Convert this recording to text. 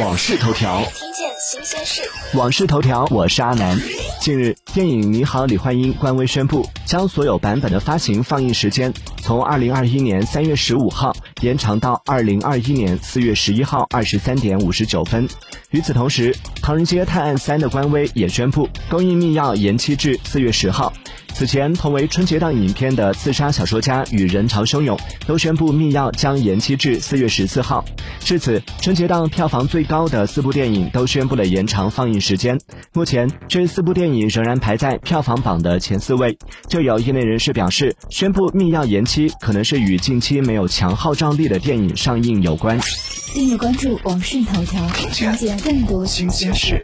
往事头条，听见新鲜事。往事头条，我是阿南。近日，电影《你好，李焕英》官微宣布，将所有版本的发行放映时间从二零二一年三月十五号延长到二零二一年四月十一号二十三点五十九分。与此同时，《唐人街探案三》的官微也宣布，公映密钥延期至四月十号。此前，同为春节档影片的《刺杀小说家》与《人潮汹涌》都宣布密钥将延期至四月十四号。至此，春节档票房最高的四部电影都宣布了延长放映时间。目前，这四部电影仍然排在票房榜的前四位。就有业内人士表示，宣布密钥延期可能是与近期没有强号召力的电影上映有关。订阅关注网讯头条，了解更多新鲜事。